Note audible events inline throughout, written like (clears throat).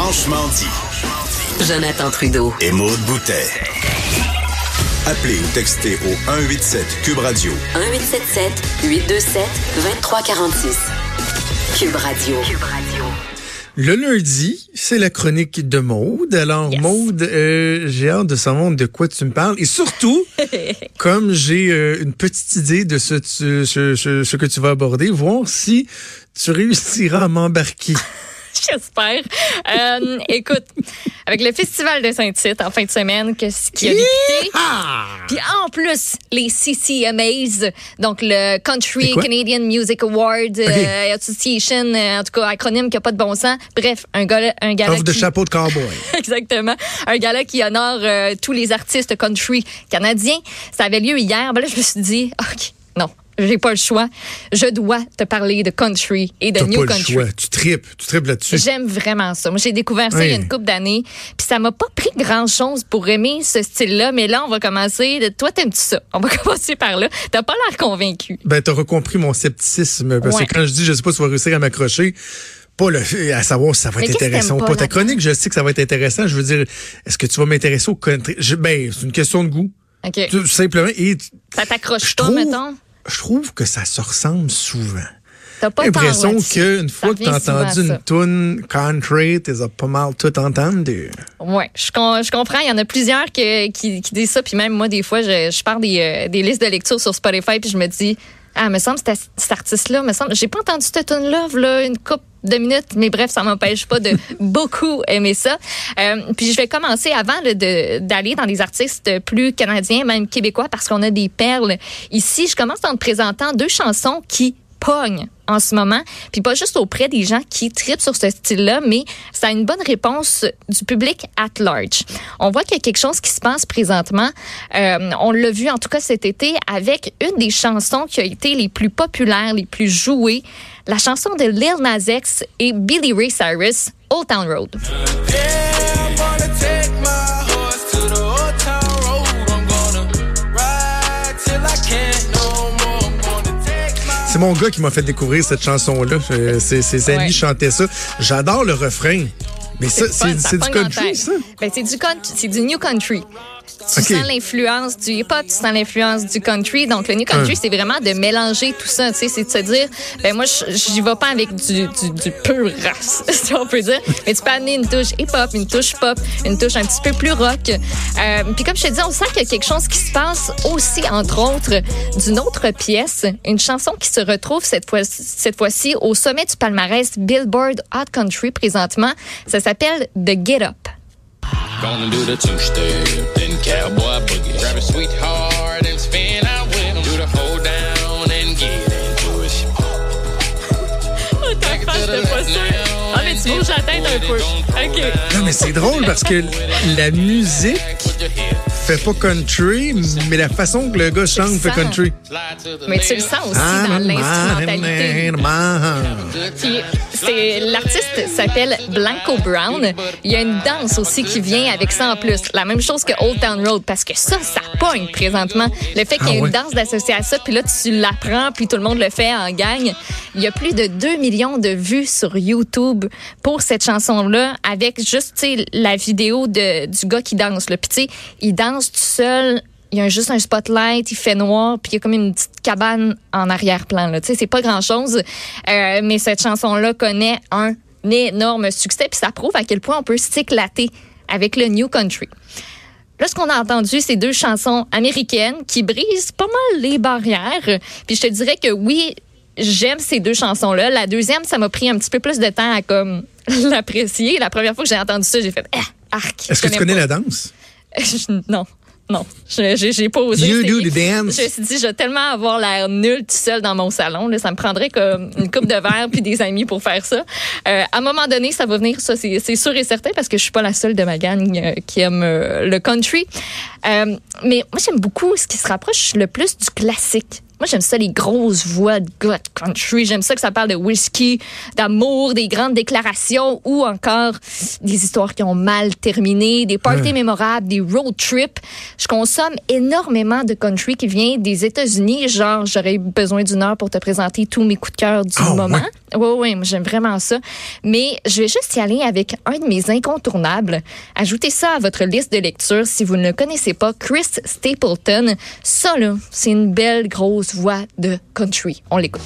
franchement dit, Jonathan Trudeau. et Maude Boutet. Appelez ou textez au 187 Cube Radio 1877 827 2346. Cube Radio. Cube Radio. Le lundi, c'est la chronique de Maude. Alors, Yes. Maude, euh, j'ai hâte de savoir de quoi tu me parles. Et surtout, (laughs) comme j'ai euh, une petite idée de ce, tu- ce, ce- ce que tu vas aborder, voir si tu réussiras à m'embarquer. (laughs) (laughs) J'espère. Euh, écoute, avec le Festival de Saint-Tite en fin de semaine, que ce qui a débuté? Puis en plus, les CCMAs, donc le Country? Canadian Music Award euh, Association, euh, en tout cas, acronyme qui a pas de bon sens. Bref, un gala, un gala Offre de chapeau de cowboy. (laughs) Exactement. Un gala qui honore tous les artistes country canadiens. Ça avait lieu hier. Ben là, je me suis dit, OK, non, j'ai pas le choix. Je dois te parler de country et de T'as new pas le country. choix. Tu tripes. Tu tripes là-dessus. J'aime vraiment ça. Moi, j'ai découvert ça il y a une couple d'années. Puis ça m'a pas pris grand-chose pour aimer ce style-là. Mais là, on va commencer. de- Toi, t'aimes-tu ça? On va (laughs) commencer par là. T'as pas l'air convaincu. Ben, t'auras compris mon scepticisme. Parce Ouais. que quand je dis, je sais pas si tu vas réussir à m'accrocher, pas le à savoir si ça va Mais être intéressant ou pas. Ta chronique, je sais que ça va être intéressant. Je veux dire, est-ce que tu vas m'intéresser au country? Je- ben, c'est une question de goût. OK. Tout simplement. Et Ça t'accroche pas, mettons? Je trouve que ça se ressemble souvent. T'as pas l'impression qu'une fois que t'as entendu une tune country, t'es pas mal tout entendu. Ouais, je, je comprends. Il y en a plusieurs que- qui, qui disent ça. Puis même moi, des fois, je, je pars des, euh, des listes de lecture sur Spotify puis je me dis, ah, me semble cet, cet artiste-là, me semble, j'ai pas entendu cette tune là là, une coupe de minutes, mais bref, ça m'empêche pas de (laughs) beaucoup aimer ça. Euh, puis je vais commencer avant de- d'aller dans les artistes plus canadiens, même québécois, parce qu'on a des perles ici. Je commence en te présentant deux chansons qui pognent en ce moment, puis pas juste auprès des gens qui tripent sur ce style-là, mais ça a une bonne réponse du public at large. On voit qu'il y a quelque chose qui se passe présentement. Euh, on l'a vu en tout cas cet été avec une des chansons qui a été les plus populaires, les plus jouées, la chanson de Lil Nas X et Billy Ray Cyrus, Old Town Road. C'est mon gars qui m'a fait découvrir cette chanson-là. Ses, ses amis Ouais. chantaient ça. J'adore le refrain. Mais ça, c'est du country, ça? Ben, c'est du country, c'est du new country. Tu sens l'influence du hip-hop, tu sens l'influence du country. Donc, le new country, c'est vraiment de mélanger tout ça. Tu sais, c'est de se dire, ben moi, j'y vais pas avec du, du, du pur race, (laughs) si on peut dire. Mais tu peux amener une touche hip-hop, une touche pop, une touche un petit peu plus rock. Euh, Puis comme je te dis, on sent qu'il y a quelque chose qui se passe aussi, entre autres, d'une autre pièce, une chanson qui se retrouve cette fois-ci au sommet du palmarès Billboard Hot Country présentement. Ça s'appelle The Get Up. Gonna do the two-step, then cowboy boogie. Grab a sweetheart and spin out with 'em. Do the hold down and get into (laughs) it. Ta face de pas sûr. Ah, mais tu bouges la tête un peu. OK. Non, mais c'est drôle parce que la musique fait pas country, mais la façon que le gars chante fait country. Mais tu le sens aussi dans l'instrumentalité. C'est l'artiste s'appelle Blanco Brown. Il y a une danse aussi qui vient avec ça en plus. La même chose que Old Town Road parce que ça, ça pogne présentement. Le fait qu'il y ait Ah ouais? une danse d'associée à ça, puis là tu l'apprends, puis tout le monde le fait en gang. Il y a plus de 2 millions de vues sur YouTube pour cette chanson-là avec juste la vidéo de, du gars qui danse. Là. Puis tu sais, il danse tout seul. Il y a juste un spotlight, il fait noir, puis il y a comme une petite cabane en arrière-plan. Tu sais, c'est pas grand-chose, euh, mais cette chanson-là connaît un énorme succès, puis ça prouve à quel point on peut s'éclater avec le New Country. Là, ce qu'on a entendu, c'est deux chansons américaines qui brisent pas mal les barrières. Puis je te dirais que oui, j'aime ces deux chansons-là. La deuxième, ça m'a pris un petit peu plus de temps à comme (laughs) l'apprécier. La première fois que j'ai entendu ça, j'ai fait ah, arc. Est-ce que tu connais pas. la danse? (laughs) Non. Non, j'ai pas osé. You do the dance. Je me suis dit, je vais tellement avoir l'air nul tout seul dans mon salon. Là, ça me prendrait comme une coupe de verre puis des amis pour faire ça. Euh, à un moment donné, ça va venir, ça, c'est sûr et certain, parce que je suis pas la seule de ma gang euh, qui aime euh, le country. Mais moi, j'aime beaucoup ce qui se rapproche le plus du classique. Moi, j'aime ça, les grosses voix de de country. J'aime ça que ça parle de whisky, d'amour, des grandes déclarations ou encore des histoires qui ont mal terminé, des parties mémorables, des road trips. Je consomme énormément de country qui vient des États-Unis. Genre, j'aurais besoin d'une heure pour te présenter tous mes coups de cœur du Ah, moment. ouais? Oui, oui, moi, j'aime vraiment ça. Mais je vais juste y aller avec un de mes incontournables. Ajoutez ça à votre liste de lecture si vous ne le connaissez pas, Chris Stapleton. Ça, là, c'est une belle grosse voix de country. On l'écoute.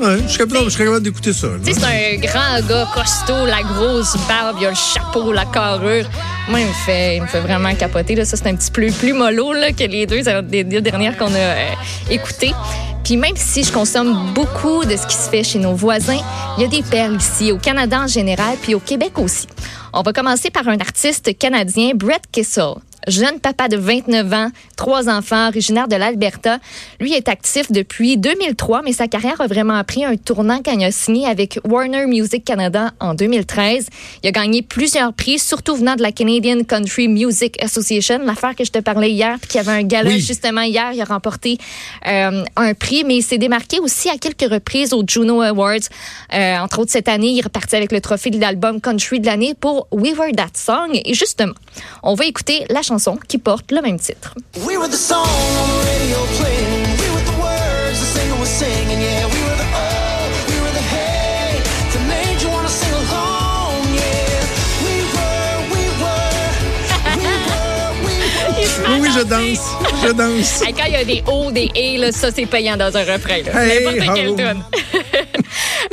Je, serais capable d'écouter ça. c'est un grand gars costaud, la grosse barbe, il a le chapeau, la carrure. Moi, il me fait, il me fait vraiment capoter. Là. Ça, c'est un petit peu plus mollo là, que les deux, deux dernières qu'on a euh, écoutées. Puis même si je consomme beaucoup de ce qui se fait chez nos voisins, il y a des perles ici, au Canada en général, puis au Québec aussi. On va commencer par un artiste canadien, Brett Kissel. Jeune papa de 29 ans, trois enfants, originaire de l'Alberta. Lui est actif depuis 2003, mais sa carrière a vraiment pris un tournant quand il a signé avec Warner Music Canada en 2013. Il a gagné plusieurs prix, surtout venant de la Canadian Country Music Association, l'affaire que je te parlais hier, puis qu'il y avait un gala Oui. justement hier. Il a remporté euh, un prix, mais il s'est démarqué aussi à quelques reprises aux Juno Awards. Euh, entre autres, cette année, il est reparti avec le trophée de l'album Country de l'année pour We Were That Song. Et justement, on va écouter la chanson qui porte le même titre. We were the song. Oui, (laughs) oui, je danse. Je danse. Hey, quand il y a des hauts, des et, là, ça, c'est payant dans un refrain. là. Hey, N'importe quelle oh.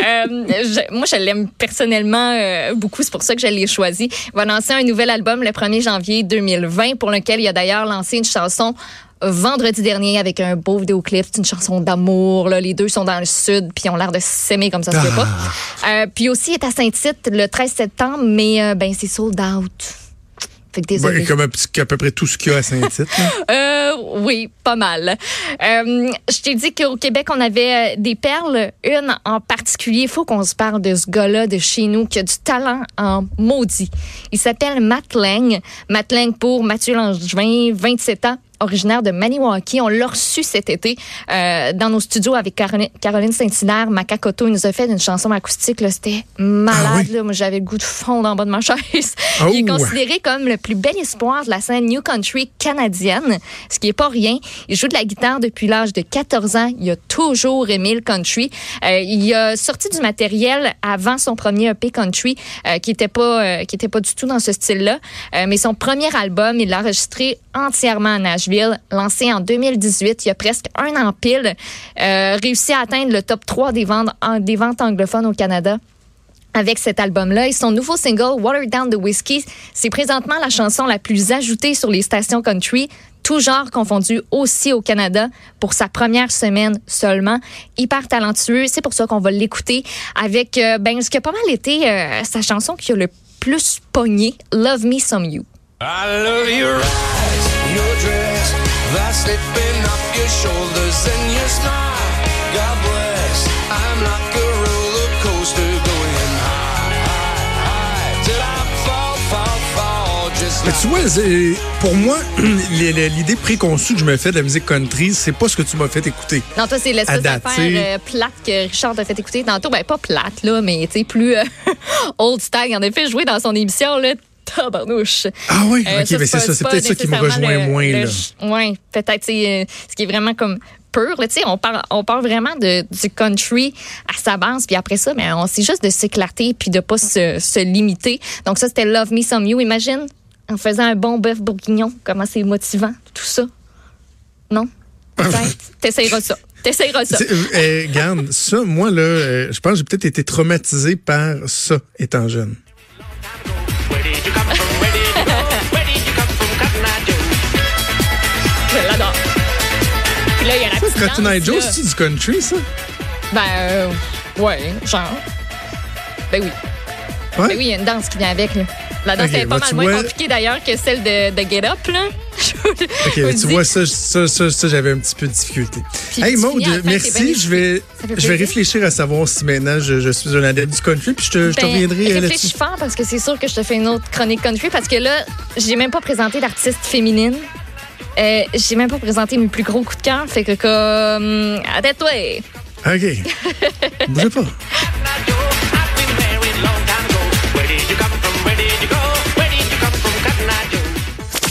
Euh, je- moi, je l'aime personnellement euh, beaucoup. C'est pour ça que je l'ai choisi. Il va lancer un nouvel album le 1er janvier 2020 pour lequel il a d'ailleurs lancé une chanson vendredi dernier avec un beau vidéoclip. C'est une chanson d'amour. Les deux sont dans le sud puis ils ont l'air de s'aimer comme ça se pas. Euh, puis aussi, il est à Saint-Tite le 13 septembre, mais euh, ben c'est sold out. Fait que désolé. Ouais, comme à peu près tout ce qu'il y a à Saint-Tite. (laughs) Euh, oui, pas mal. Euh, je t'ai dit qu'au Québec, on avait euh, des perles. Une en particulier, il faut qu'on se parle de ce gars-là de chez nous qui a du talent en maudit. Il s'appelle Matt Lang. Matt Lang pour Mathieu Langevin, 27 ans originaire de Maniwaki. On l'a reçu cet été euh, dans nos studios avec Caroline, Saint-Hilaire. Macacoto, il nous a fait une chanson acoustique. C'était malade. Ah oui? là. Moi, j'avais le goût de fondre en bas de ma (laughs) chaise. Oh! Il est considéré comme le plus bel espoir de la scène New Country canadienne, ce qui est pas rien. Il joue de la guitare depuis l'âge de 14 ans. Il a toujours aimé le country. Euh, il a sorti du matériel avant son premier EP country, euh, qui était pas qui était pas du tout dans ce style-là. Mais son premier album, il l'a enregistré entièrement à Nashville, lancé en 2018. Il y a presque un an pile, euh, réussi à atteindre le top 3 des ventes, en- des ventes anglophones au Canada avec cet album-là. Et son nouveau single, Water Down the Whiskey, c'est présentement la chanson la plus ajoutée sur les stations country, tout genre confondu aussi au Canada pour sa première semaine seulement. Hyper talentueux, c'est pour ça qu'on va l'écouter avec euh, ben ce qui a pas mal été euh, sa chanson qui a le plus pogné, Love Me Some You. I love your eyes, your dress, that slipping up your shoulders and your smile. God bless. I'm like a roller coaster going high, high, high till I fall, fall, fall, just Mais like. tu vois, pour moi, (clears throat) l'idée préconçue que je me fais de la musique country, c'est pas ce que tu m'as fait écouter. Non, toi, c'est l'espèce d'affaire euh, plate que Richard t'a fait écouter tantôt. Ben, pas plate, là, mais tu sais, plus euh, (laughs) old style. Il en a fait jouer dans son émission, là. Tabarnouche. Ah oui? Euh, ok, mais c'est ça. C'est peut-être ça qui me rejoint le- moins. Oui, peut-être. c'est, euh, ce qui est vraiment comme pur. là. Tu sais, on parle, on parle vraiment de, du country à sa base. Puis après ça, mais on c'est juste de s'éclater puis de pas se, se limiter. Donc ça, c'était Love Me Some You. Imagine, en faisant un bon bœuf bourguignon, comment c'est motivant, tout ça. Non? (laughs) Peut-être. T'essayeras ça. T'essayeras ça. Euh, euh, Regarde, ça, moi, là, euh, je pense que j'ai peut-être été traumatisé par ça, étant jeune. Là, il y a la petite Cotton Eye Joe, c'est du country, ça? Ben, euh, ouais, genre. Ben oui. Ouais? Ben oui, il y a une danse qui vient avec, là. La danse est pas mal moins vois- compliquée d'ailleurs que celle de, de Get Up, là. Ok, (laughs) tu vois, ça, ça, ça, ça, j'avais un petit peu de difficulté. Puis hey, Maud, merci. Je vais, Ça je vais réfléchir à savoir si maintenant je, je suis un adepte du country, puis je te, je te Ben, reviendrai euh, là-dessus. Réfléchis fort parce que c'est sûr que je te fais une autre chronique country parce que là, j'ai même pas présenté d'artiste féminine. Euh, j'ai même pas présenté mes plus gros coups de cœur. Fait que comme. À toi OK. (laughs) Bougez pas.